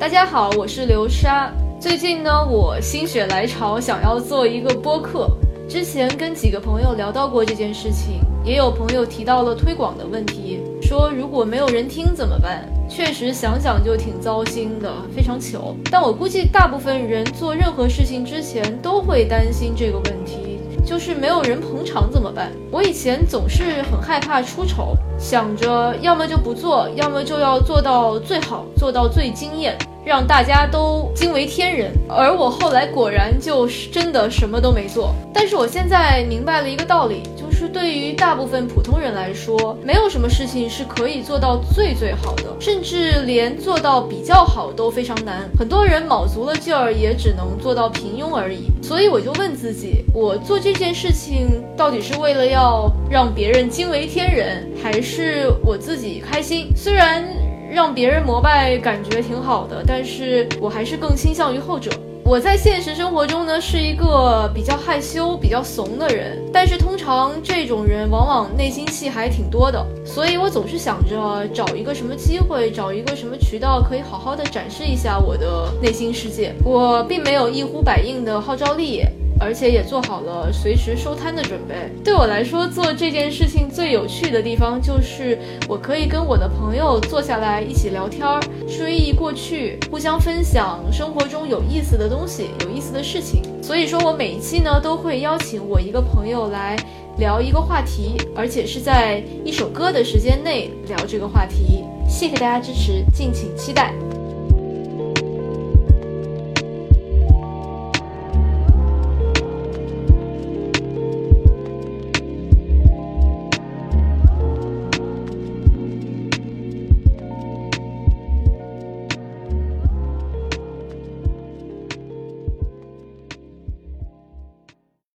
大家好，我是流沙。最近呢，我心血来潮想要做一个播客。之前跟几个朋友聊到过这件事情，也有朋友提到了推广的问题，说如果没有人听怎么办？确实想想就挺糟心的，非常糗。但我估计大部分人做任何事情之前都会担心这个问题。就是没有人捧场怎么办？我以前总是很害怕出丑，想着要么就不做，要么就要做到最好，做到最惊艳，让大家都惊为天人。而我后来果然就真的什么都没做。但是我现在明白了一个道理，就是对于大部分普通人来说，没有什么事情是可以做到最最好的，甚至连做到比较好都非常难。很多人卯足了劲儿，也只能做到平庸而已。所以我就问自己，我做这件事情到底是为了要让别人惊为天人，还是我自己开心？虽然让别人膜拜感觉挺好的，但是我还是更倾向于后者。我在现实生活中呢是一个比较害羞、比较怂的人，但是通常这种人往往内心戏还挺多的，所以我总是想着找一个什么机会，找一个什么渠道，可以好好的展示一下我的内心世界。我并没有一呼百应的号召力。而且也做好了随时收摊的准备。对我来说，做这件事情最有趣的地方就是我可以跟我的朋友坐下来一起聊天，追忆过去，互相分享生活中有意思的东西、有意思的事情。所以说我每一期呢都会邀请我一个朋友来聊一个话题，而且是在一首歌的时间内聊这个话题。谢谢大家支持，敬请期待。